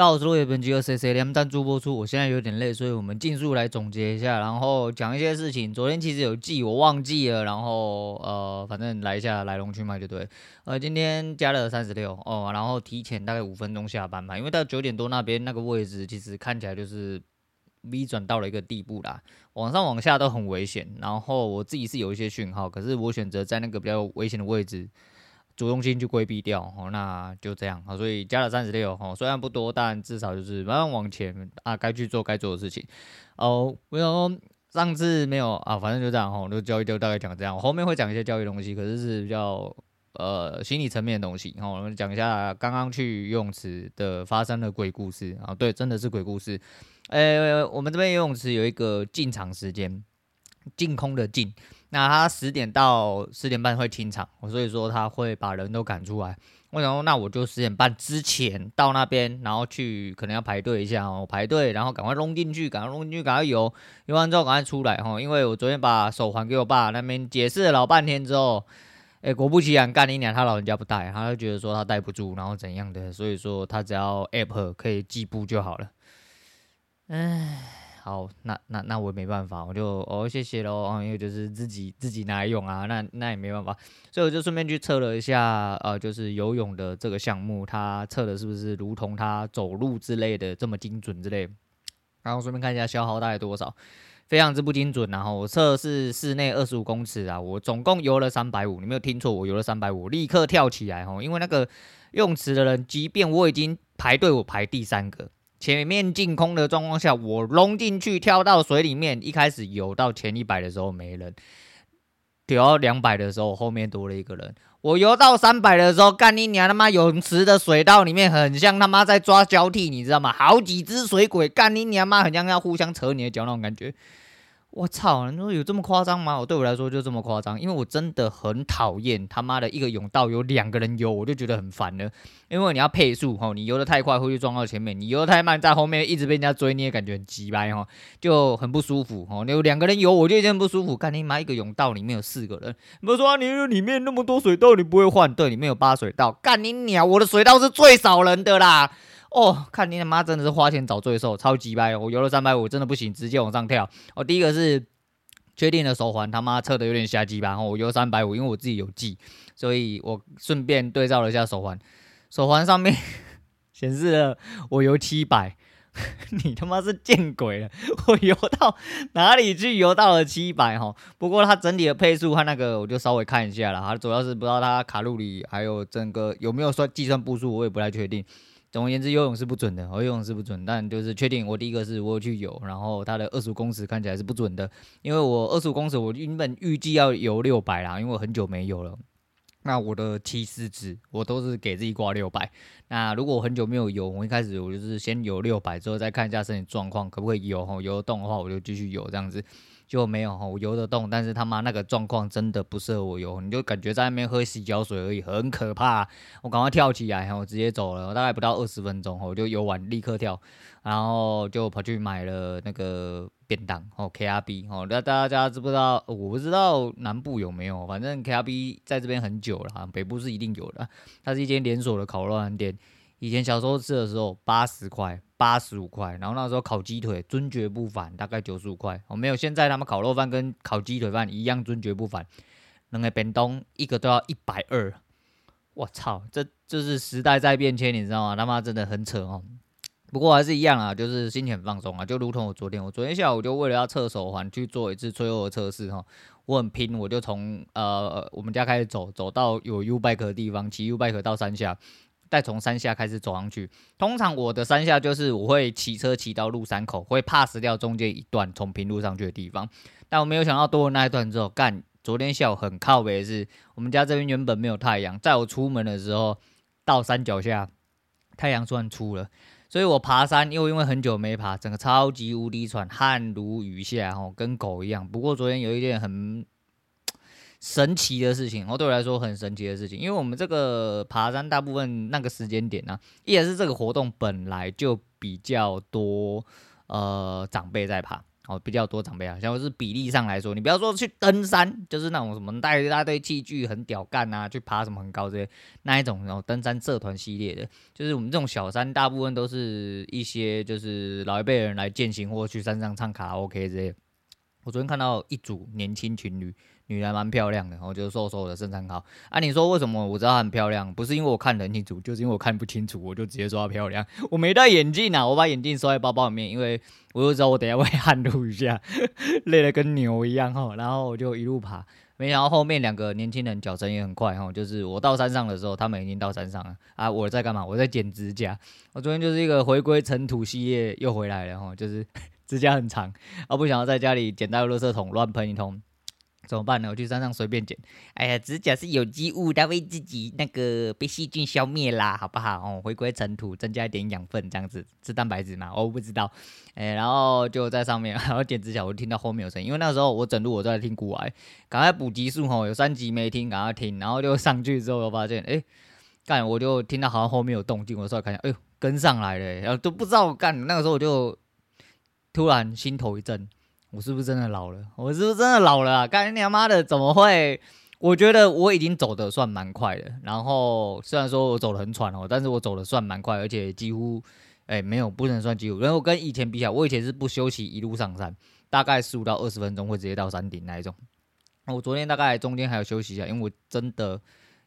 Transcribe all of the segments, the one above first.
大家好，我是落叶本机和 C C 两赞助播出。我现在有点累，所以我们尽速来总结一下，然后讲一些事情。昨天其实有记，我忘记了，然后呃，反正来一下来龙去脉就对。呃，今天加了三十六哦，然后提前大概五分钟下班吧，因为到九点多那边那个位置其实看起来就是 V 转到了一个地步啦，往上往下都很危险。然后我自己是有一些讯号，可是我选择在那个比较危险的位置。主动性去规避掉哦，那就这样，所以加了三十六哦，虽然不多，但至少就是慢慢往前啊，该去做该做的事情哦。我想说上次没有啊，反正就这样哦，就交易就大概讲这样，我后面会讲一些交易东西，可是是比较呃心理层面的东西哦。我们讲一下刚刚去游泳池的发生的鬼故事啊，对，真的是鬼故事。呃，我们这边游泳池有一个进场时间，净空的净。那他十点到十点半会清场，所以说他会把人都赶出来。我想说，那我就十点半之前到那边，然后去可能要排队一下哦，排队，然后赶快弄进去，赶快弄进去，赶快游，游完之后赶快出来哈。因为我昨天把手环给我爸那边解释了老半天之后，哎，果不其然，干你娘，他老人家不带，他就觉得说他带不住，然后怎样的，所以说他只要 app 可以计步就好了。唉。好，那那那我没办法，我就哦谢谢喽，哦，因为就是自己自己拿来用啊，那那也没办法，所以我就顺便去测了一下，呃，就是游泳的这个项目，它测的是不是如同它走路之类的这么精准之类，然后顺便看一下消耗大概多少，非常之不精准，然后我测是室内二十五公尺啊，我总共游了三百五，你没有听错，我游了三百五，立刻跳起来哦，因为那个游泳池的人，即便我已经排队，我排第三个。前面净空的状况下，我融进去跳到水里面，一开始游到前一百的时候没人，游到两百的时候后面多了一个人，我游到三百的时候，干你娘他妈！泳池的水道里面很像他妈在抓交替，你知道吗？好几只水鬼，干你娘妈，很像要互相扯你的脚那种感觉。我操！你说有这么夸张吗？我对我来说就这么夸张，因为我真的很讨厌他妈的一个泳道有两个人游，我就觉得很烦了。因为你要配速吼，你游得太快会去撞到前面，你游得太慢在后面一直被人家追，你也感觉很急掰吼，就很不舒服吼。你有两个人游，我就已经不舒服。看你妈一个泳道里面有四个人，不是说你里面那么多水道你不会换？对，里面有八水道，干你鸟！我的水道是最少人的啦。哦，看你他妈真的是花钱找罪受，超级掰！我游了三百五，真的不行，直接往上跳。我、哦、第一个是确定的手环，他妈测的有点瞎鸡巴。然后我游三百五，因为我自己有记，所以我顺便对照了一下手环，手环上面 显示了我游七百。你他妈是见鬼了！我游到哪里去？游到了七百哈。不过它整体的配速和那个，我就稍微看一下了。它主要是不知道它卡路里还有整个有没有算计算步数，我也不太确定。总而言之，游泳是不准的，我游泳是不准，但就是确定我第一个是我去游，然后它的二十五公尺看起来是不准的，因为我二十五公尺我原本预计要游六百啦，因为我很久没游了，那我的起始值我都是给自己挂六百，那如果我很久没有游，我一开始我就是先游六百，之后再看一下身体状况可不可以游，游得动的话我就继续游这样子。就没有哈，我游得动，但是他妈那个状况真的不适合我游，你就感觉在那边喝洗脚水而已，很可怕。我赶快跳起来，我直接走了，大概不到二十分钟，我就游完立刻跳，然后就跑去买了那个便当哦，KRB 哦，那大家知不知道？我不知道南部有没有，反正 KRB 在这边很久了，北部是一定有的。它是一间连锁的烤肉店。以前小时候吃的时候八十块、八十五块，然后那时候烤鸡腿尊爵不凡，大概九十五块。我没有现在他们烤肉饭跟烤鸡腿饭一样尊爵不凡，两个便当一个都要一百二。我操，这这是时代在变迁，你知道吗？他妈真的很扯哦。不过还是一样啊，就是心情很放松啊，就如同我昨天，我昨天下午就为了要测手环去做一次最后的测试哈，我很拼，我就从呃我们家开始走，走到有 U bike 的地方，骑 U bike 到山下。再从山下开始走上去，通常我的山下就是我会骑车骑到鹿山口，会 pass 掉中间一段从平路上去的地方，但我没有想到多了那一段之后，干，昨天下午很靠北是，我们家这边原本没有太阳，在我出门的时候到山脚下，太阳算出了，所以我爬山又因为很久没爬，整个超级无敌喘，汗如雨下，吼，跟狗一样。不过昨天有一件很。神奇的事情，哦，对我来说很神奇的事情，因为我们这个爬山大部分那个时间点呢、啊，也是这个活动本来就比较多，呃，长辈在爬，哦，比较多长辈啊，像是比例上来说，你不要说去登山，就是那种什么带一大堆器具很屌干啊，去爬什么很高这些那一种，然后登山社团系列的，就是我们这种小山，大部分都是一些就是老一辈人来健行或去山上唱卡拉 OK 这些。我昨天看到一组年轻情侣，女的蛮漂亮的，然后就是瘦瘦的，身材好。啊，你说为什么我知道她很漂亮？不是因为我看得很清楚，就是因为我看不清楚，我就直接说她漂亮。我没戴眼镜啊，我把眼镜收在包包里面，因为我就知道我等下会 汗露一下，累得跟牛一样哈。然后我就一路爬，没想到后面两个年轻人脚程也很快哈，就是我到山上的时候，他们已经到山上了啊。我在干嘛？我在剪指甲。我昨天就是一个回归尘土系列又回来了哈，就是。指甲很长，我不想要在家里捡到垃圾桶乱喷一通，怎么办呢？我去山上随便捡。哎呀，指甲是有机物，它会自己那个被细菌消灭啦，好不好？哦，回归尘土，增加一点养分，这样子吃蛋白质嘛？我不知道。哎，然后就在上面，然后剪指甲，我就听到后面有声音，因为那时候我整路我都在听古玩，赶快补集数吼，有三集没听，赶快听。然后就上去之后，我发现，哎，干，我就听到好像后面有动静，我稍微看一下，哎呦，跟上来了，然后都不知道干，那个时候我就。突然心头一震，我是不是真的老了？我是不是真的老了啊？干你娘妈的，怎么会？我觉得我已经走得算蛮快的。然后虽然说我走得很喘哦，但是我走得算蛮快，而且几乎，哎、没有，不能算几乎。然后跟以前比起来，我以前是不休息一路上山，大概十五到二十分钟会直接到山顶那一种。我昨天大概中间还有休息一下，因为我真的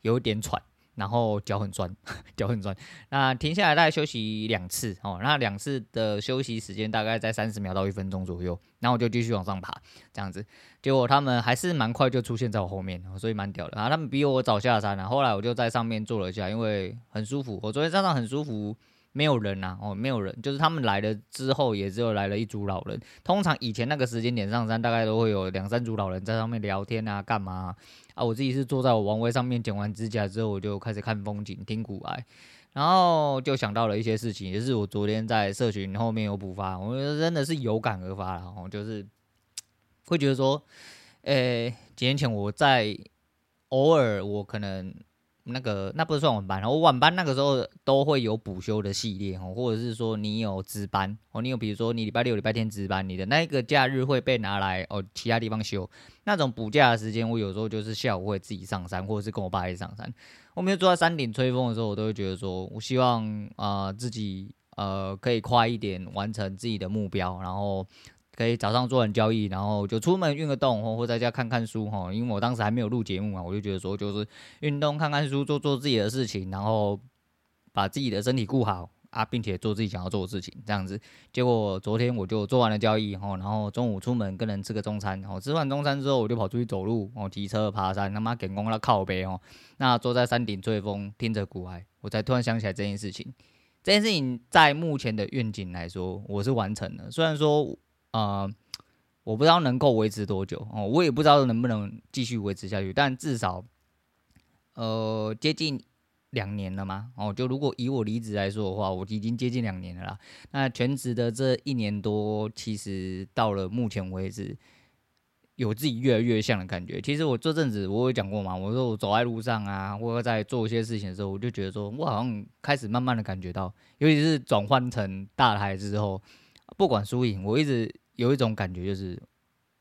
有点喘。然后脚很酸，脚很酸。那停下来大概休息两次哦，那两次的休息时间大概在三十秒到一分钟左右。然后我就继续往上爬，这样子。结果他们还是蛮快就出现在我后面，所以蛮屌的啊。他们比我早下山了。后来我就在上面坐了一下，因为很舒服。我昨天山上很舒服。没有人呐，哦，没有人，就是他们来了之后，也只有来了一组老人。通常以前那个时间点上山，大概都会有两三组老人在上面聊天啊，干嘛啊？我自己是坐在我王位上面剪完指甲之后，我就开始看风景，听股癌，然后就想到了一些事情，也是我昨天在社群后面有补发，我觉得真的是有感而发了，哦，就是会觉得说，诶，几年前我在偶尔我可能。那个那不是算晚班，我晚班那个时候都会有补休的系列哦，或者是说你有值班哦，你有比如说你礼拜六、礼拜天值班，你的那个假日会被拿来哦其他地方休。那种补假的时间，我有时候就是下午会自己上山，或者是跟我爸一起上山。我每次坐在山顶吹风的时候，我都会觉得说，我希望啊、自己呃可以快一点完成自己的目标，然后。可以早上做完交易，然后就出门运个动，或或在家看看书哈。因为我当时还没有录节目嘛，我就觉得说就是运动、看看书、做做自己的事情，然后把自己的身体顾好啊，并且做自己想要做的事情，这样子。结果昨天我就做完了交易哈，然后中午出门跟人吃个中餐，然后吃完中餐之后我就跑出去走路，哦，骑车爬山，他妈给光了靠背哦。那坐在山顶吹风，听着股癌，我才突然想起来这件事情。这件事情在目前的愿景来说，我是完成了。虽然说。啊、我不知道能够维持多久哦，我也不知道能不能继续维持下去，但至少，呃，接近两年了嘛。哦，就如果以我离职来说的话，我已经接近两年了啦。那全职的这一年多，其实到了目前为止，有自己越来越像的感觉。其实我这阵子我有讲过嘛，我说我走在路上啊，或者在做一些事情的时候，我就觉得说我好像开始慢慢的感觉到，尤其是转换成大台之后。不管输赢，我一直有一种感觉，就是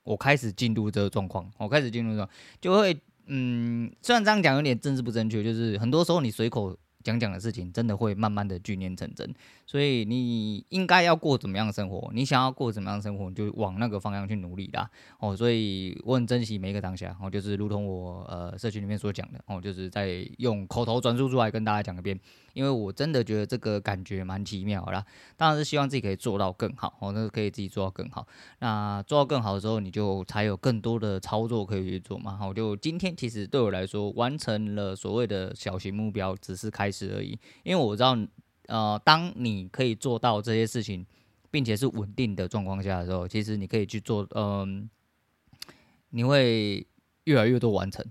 我开始进入这个状况，我开始进入这种，就会，嗯，虽然这样讲有点政治不正确，就是很多时候你随口讲讲的事情，真的会慢慢的聚念成真。所以你应该要过怎么样的生活？你想要过怎么样的生活，你就往那个方向去努力啦。哦，所以我很珍惜每一个当下。哦，就是如同我呃社群里面所讲的，哦，就是在用口头转述出来跟大家讲一遍。因为我真的觉得这个感觉蛮奇妙啦。当然是希望自己可以做到更好。哦，那个可以自己做到更好。那做到更好的时候，你就才有更多的操作可以去做嘛。好，就今天其实对我来说，完成了所谓的小型目标，只是开始而已。因为我知道。呃，当你可以做到这些事情，并且是稳定的状况下的时候，其实你可以去做，嗯、你会越来越多完成。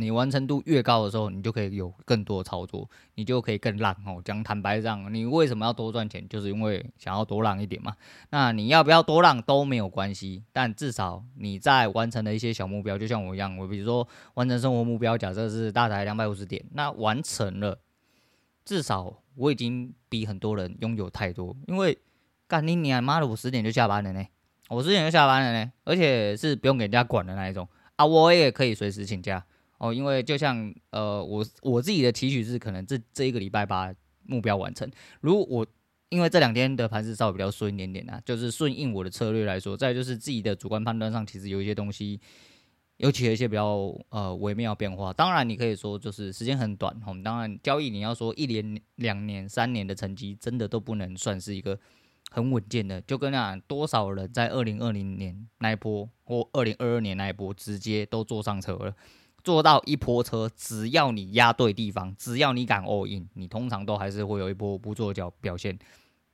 你完成度越高的时候，你就可以有更多的操作，你就可以更浪哦。讲坦白讲，你为什么要多赚钱？就是因为想要多浪一点嘛。那你要不要多浪都没有关系，但至少你在完成了一些小目标，就像我一样，我比如说完成生活目标，假设是大台两百五十点，那完成了，至少。我已经比很多人拥有太多，因为干你娘妈的，我十点就下班了呢。我十点就下班了呢，而且是不用给人家管的那一种啊，我也可以随时请假哦，因为就像呃，我我自己的期许是，可能这这一个礼拜把目标完成。如果我因为这两天的盘子稍微比较顺一点点啊，就是顺应我的策略来说，再就是自己的主观判断上，其实有一些东西，尤其有一些比较呃微妙变化。当然，你可以说就是时间很短，我们当然交易你要说一年、两年、三年的成绩，真的都不能算是一个。很稳健的，就跟那多少人在二零二零年那一波或二零二二年那一波直接都坐上车了，做到一波车，只要你压对地方，只要你敢 all in，你通常都还是会有一波不错的脚表现。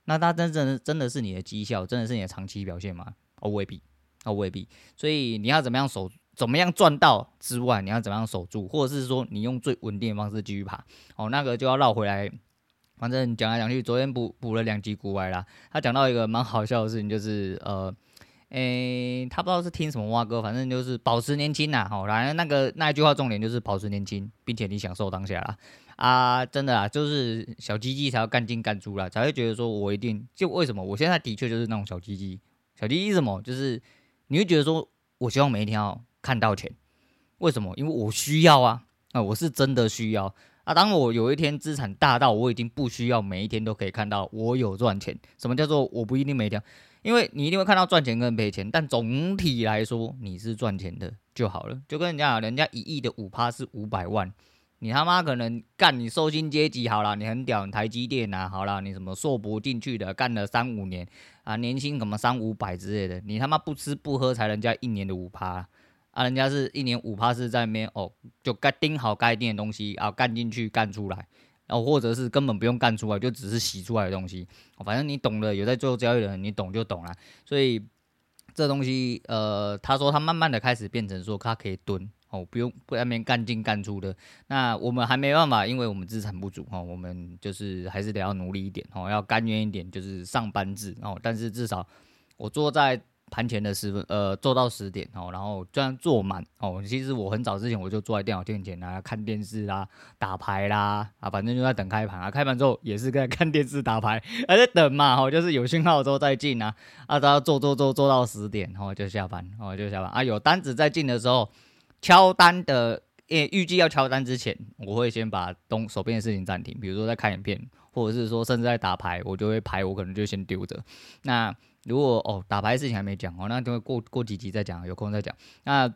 那它真正真的是你的绩效，真的是你的长期表现吗？哦，未必，哦，未必。所以你要怎么样守，怎么样赚到之外，你要怎么样守住，或者是说你用最稳定的方式继续爬。哦，那个就要绕回来。反正讲来讲去，昨天补补了两集股外啦。他讲到一个蛮好笑的事情，就是呃，诶、他不知道是听什么蛙哥，反正就是保持年轻呐。好，反正那个那一句话重点就是保持年轻，并且你享受当下啦。啊，真的啊，就是小鸡鸡才要干进干出啦，才会觉得说我一定就为什么我现在的确就是那种小鸡鸡。小鸡鸡什么？就是你会觉得说我希望每一天要看到钱，为什么？因为我需要啊，啊，我是真的需要。啊，当我有一天资产大到我已经不需要每一天都可以看到我有赚钱，什么叫做我不一定每天？因为你一定会看到赚钱跟赔钱，但总体来说你是赚钱的就好了。就跟人家，人家一亿的五趴是五百万，你他妈可能干你受薪阶级好了，你很屌，你台积电啊好了，你什么硕博进去的干了三五年啊，年薪什么三五百之类的，你他妈不吃不喝才人家一年的五趴。啊，人家是一年五趴是在那边哦，就该盯好该盯的东西啊，干进去干出来，然后或者是根本不用干出来，就只是洗出来的东西，反正你懂的，有在做交易的人，你懂就懂了。所以这东西，呃，他说他慢慢的开始变成说他可以蹲哦，不用不在那边干进干出的。那我们还没办法，因为我们资产不足哦，我们就是还是得要努力一点哦，要甘愿一点，就是上班制哦。但是至少我坐在。盘前的十分，呃，做到十点哦，然后这样做满哦。其实我很早之前我就坐在电脑面前啊，看电视啦，打牌啦，啊，反正就在等开盘啊。开盘之后也是在看电视打牌，还在等嘛，哦，就是有信号之后再进啊。啊，都要做做做做到十点，然后就下班，哦，就下班啊。有单子在进的时候，敲单的，诶，预计要敲单之前，我会先把东手边的事情暂停，比如说在看影片，或者是说甚至在打牌，我就会牌我可能就先丢着。那如果哦打牌的事情还没讲哦，那等会过过几集再讲，有空再讲。那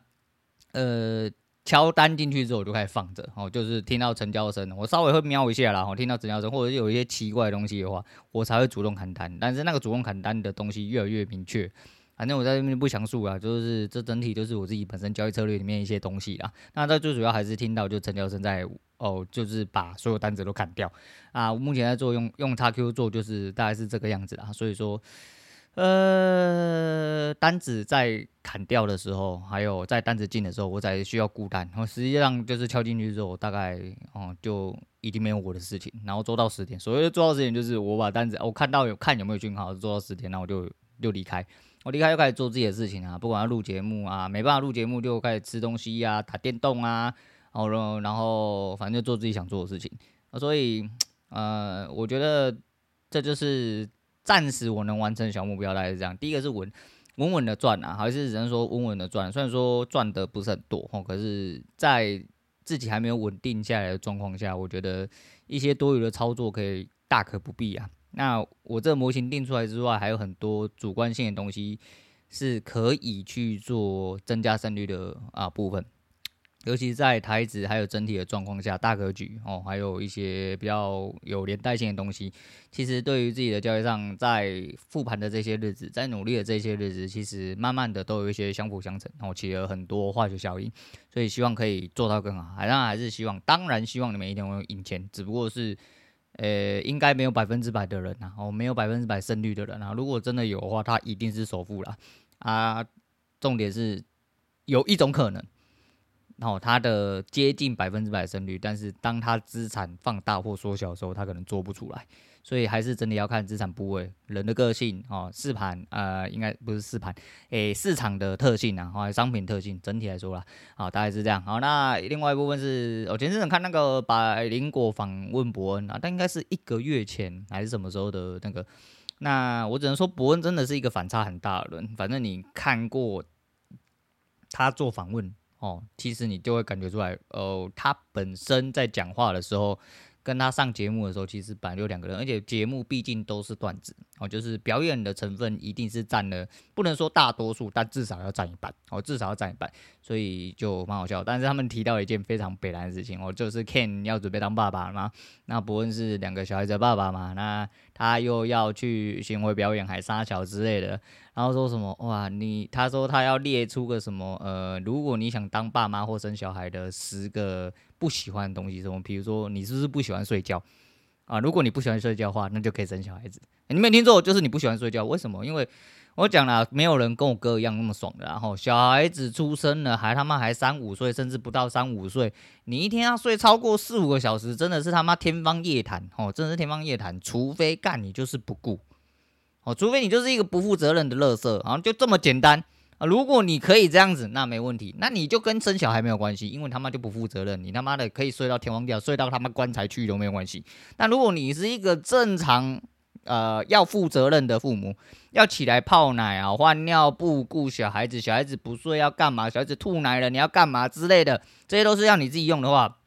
呃敲单进去之后我就开始放着哦，就是听到成交声，我稍微会瞄一下啦。我听到成交声或者有一些奇怪的东西的话，我才会主动砍单。但是那个主动砍单的东西越来越明确，反正我在这边不详述啊，就是这整体就是我自己本身交易策略里面一些东西啦。那这最主要还是听到就成交声在哦，就是把所有单子都砍掉啊。我目前在做用用 XQ 做，就是大概是这个样子啊。所以说。呃，单子在砍掉的时候，还有在单子进的时候，我才需要孤单。然后实际上就是敲进去之后，大概哦、嗯、就已经没有我的事情。然后做到十点，所谓的做到十点就是我把单子，我看到有看有没有讯号，做到十点，然后我就就离开。我离开又开始做自己的事情啊，不管要录节目啊，没办法录节目就开始吃东西啊，打电动啊，然后然后反正就做自己想做的事情。所以呃，我觉得这就是。暂时我能完成的小目标大概是这样，第一个是稳稳稳的赚啊，还是只能说稳稳的赚。虽然说赚的不是很多哦，可是，在自己还没有稳定下来的状况下，我觉得一些多余的操作可以大可不必啊。那我这个模型定出来之外，还有很多主观性的东西是可以去做增加胜率的啊部分。尤其在台指还有整体的状况下，大格局哦，还有一些比较有连带性的东西，其实对于自己的交易上，在复盘的这些日子，在努力的这些日子，其实慢慢的都有一些相辅相成，然后起了很多化学效应，所以希望可以做到更好。当然还是希望，当然希望你们一定会赢钱，只不过是，呃，应该没有百分之百的人呐，哦，没有百分之百胜率的人啊。如果真的有的话，他一定是首富了啊。重点是有一种可能。然后它的接近百分之百胜率，但是当它资产放大或缩小的时候，它可能做不出来，所以还是真的要看资产部位、人的个性哦，试盘呃，应该不是试盘，诶，市场的特性啊，或者商品特性，整体来说啦，好，大概是这样。好，那另外一部分是，我前阵子看那个百灵果访问伯恩啊，但应该是一个月前还是什么时候的那个。那我只能说，伯恩真的是一个反差很大的人。反正你看过他做访问哦，其实你就会感觉出来，哦、呃，他本身在讲话的时候。跟他上节目的时候，其实本来就两个人，而且节目毕竟都是段子哦，就是表演的成分一定是占了，不能说大多数，但至少要占一半哦，至少要占一半，所以就蛮好笑。但是他们提到一件非常悲哀的事情哦，就是 Ken 要准备当爸爸了吗，那不论是两个小孩子的爸爸嘛，那他又要去巡回表演，还杀小之类的。然后说什么哇？你他说他要列出个什么呃，如果你想当爸妈或生小孩的十个不喜欢的东西，什么？比如说你是不是不喜欢睡觉啊？如果你不喜欢睡觉的话，那就可以生小孩子。你没听错，就是你不喜欢睡觉。为什么？因为我讲了，没有人跟我哥一样那么爽的。然后小孩子出生了，还他妈还三五岁，甚至不到三五岁，你一天要睡超过四五个小时，真的是他妈天方夜谭哦！真的是天方夜谭，除非干你就是不顾。哦，除非你就是一个不负责任的垃圾，啊，就这么简单啊！如果你可以这样子，那没问题，那你就跟生小孩没有关系，因为他妈就不负责任，你他妈的可以睡到天荒地老，睡到他妈棺材去都没有关系。那如果你是一个正常，呃，要负责任的父母，要起来泡奶啊，换尿布，顾小孩子，小孩子不睡要干嘛？小孩子吐奶了你要干嘛之类的，这些都是要你自己用的话，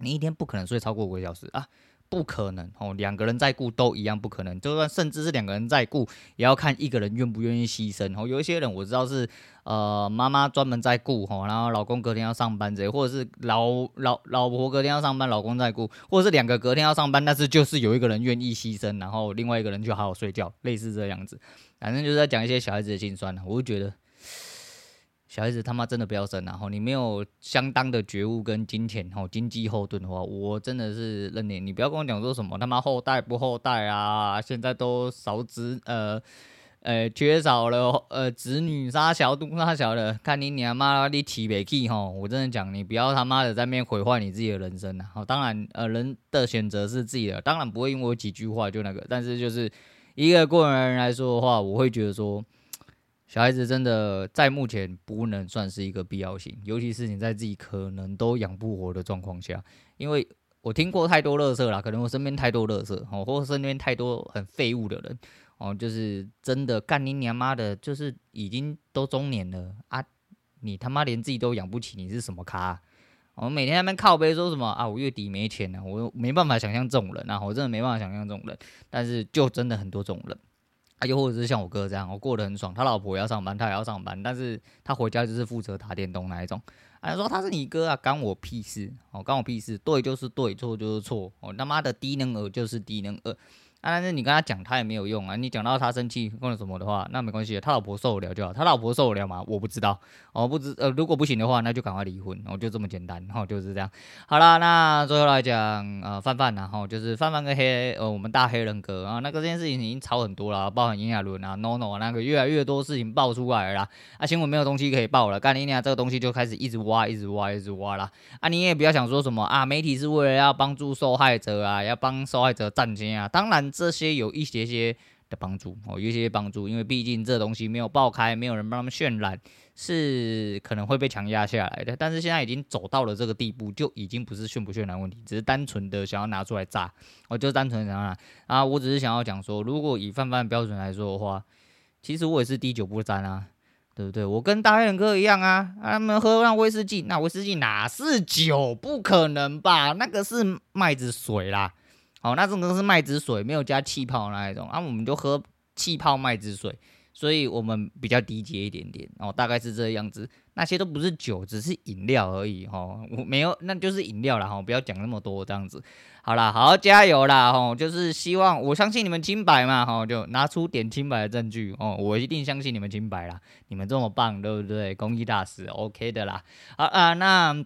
你一天不可能睡超过五个小时啊。不可能哦，两个人在顾都一样不可能。就算甚至是两个人在顾，也要看一个人愿不愿意牺牲。哦，有一些人我知道是，呃，妈妈专门在顾，吼，然后老公隔天要上班这，或者是老老老婆隔天要上班，老公在顾，或者是两个隔天要上班，但是就是有一个人愿意牺牲，然后另外一个人就好好睡觉，类似这样子。反正就是在讲一些小孩子的心酸，我就觉得。小孩子他妈真的不要生，然后你没有相当的觉悟跟金钱吼经济后盾的话，我真的是认你。你不要跟我讲说什么他妈后代不后代啊，现在都少子呃呃缺少了呃子女杀小肚杀小的，看你娘妈你提不起吼，我真的讲你不要他妈的在那毁坏你自己的人生啊！好，当然呃人的选择是自己的，当然不会因为我几句话就那个，但是就是一个过来人来说的话，我会觉得说。小孩子真的在目前不能算是一个必要性，尤其是你在自己可能都养不活的状况下，因为我听过太多乐色了，可能我身边太多乐色哦，或者身边太多很废物的人哦，就是真的干你娘妈的，就是已经都中年了啊，你他妈连自己都养不起，你是什么咖？我每天在那靠背说什么啊？我月底没钱了，我没办法想象这种人啊，我真的没办法想象这种人，但是就真的很多这种人。啊，又或者是像我哥这样，我过得很爽，他老婆也要上班，他也要上班，但是他回家就是负责打电动那一种。啊，说他是你哥啊，干我屁事哦，干我屁事，对就是对，错就是错，哦，他妈的低能儿就是低能儿。啊、但是你跟他讲，他也没有用啊。你讲到他生气或者什么的话，那没关系，他老婆受得了就好。他老婆受得了吗？我不知道，哦，不知呃，如果不行的话，那就赶快离婚，哦、就这么简单，然、哦、后就是这样。好啦，那最后来讲，呃，范范然后就是范范跟黑呃，我们大黑人哥啊，那个这件事情已经吵很多了，包含炎亚纶啊，NONO 啊，那个越来越多事情爆出来了啦。啊，新闻没有东西可以爆了，干你娘这个东西就开始一直挖，一直挖，一直挖啦。啊，你也不要想说什么啊，媒体是为了要帮助受害者啊，要帮受害者站街啊，当然这些有一。些些的帮助哦，有一些帮助，因为毕竟这东西没有爆开，没有人帮他们渲染，是可能会被强压下来的。但是现在已经走到了这个地步，就已经不是渲不渲染问题，只是单纯的想要拿出来炸。我就单纯想要啊，我只是想要讲说，如果以范范标准来说的话，其实我也是滴酒不沾啊，对不对？我跟大黑人哥一样啊，他们喝那威士忌，那威士忌哪是酒？不可能吧？那个是麦子水啦。好，那这种是麦子水，没有加气泡那一种，啊，我们就喝气泡麦子水，所以我们比较低阶一点点，哦，大概是这样子。那些都不是酒，只是饮料而已，哦，我没有，那就是饮料啦，哈，不要讲那么多这样子。好啦，好加油啦，吼，就是希望我相信你们清白嘛，吼，就拿出点清白的证据，哦，我一定相信你们清白啦，你们这么棒，对不对？公益大使，OK 的啦。好啊，那。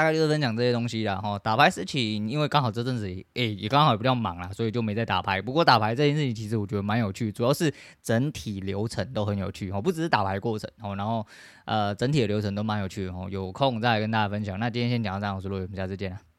大概就是分享这些东西啦，哈，打牌事情，因为刚好这阵子，诶、也刚好也比较忙啦，所以就没在打牌。不过打牌这件事情，其实我觉得蛮有趣，主要是整体流程都很有趣，哦，不只是打牌过程，哦，然后呃，整体的流程都蛮有趣，哦，有空再跟大家分享。那今天先讲到这样，我是陆伟，我们下次见。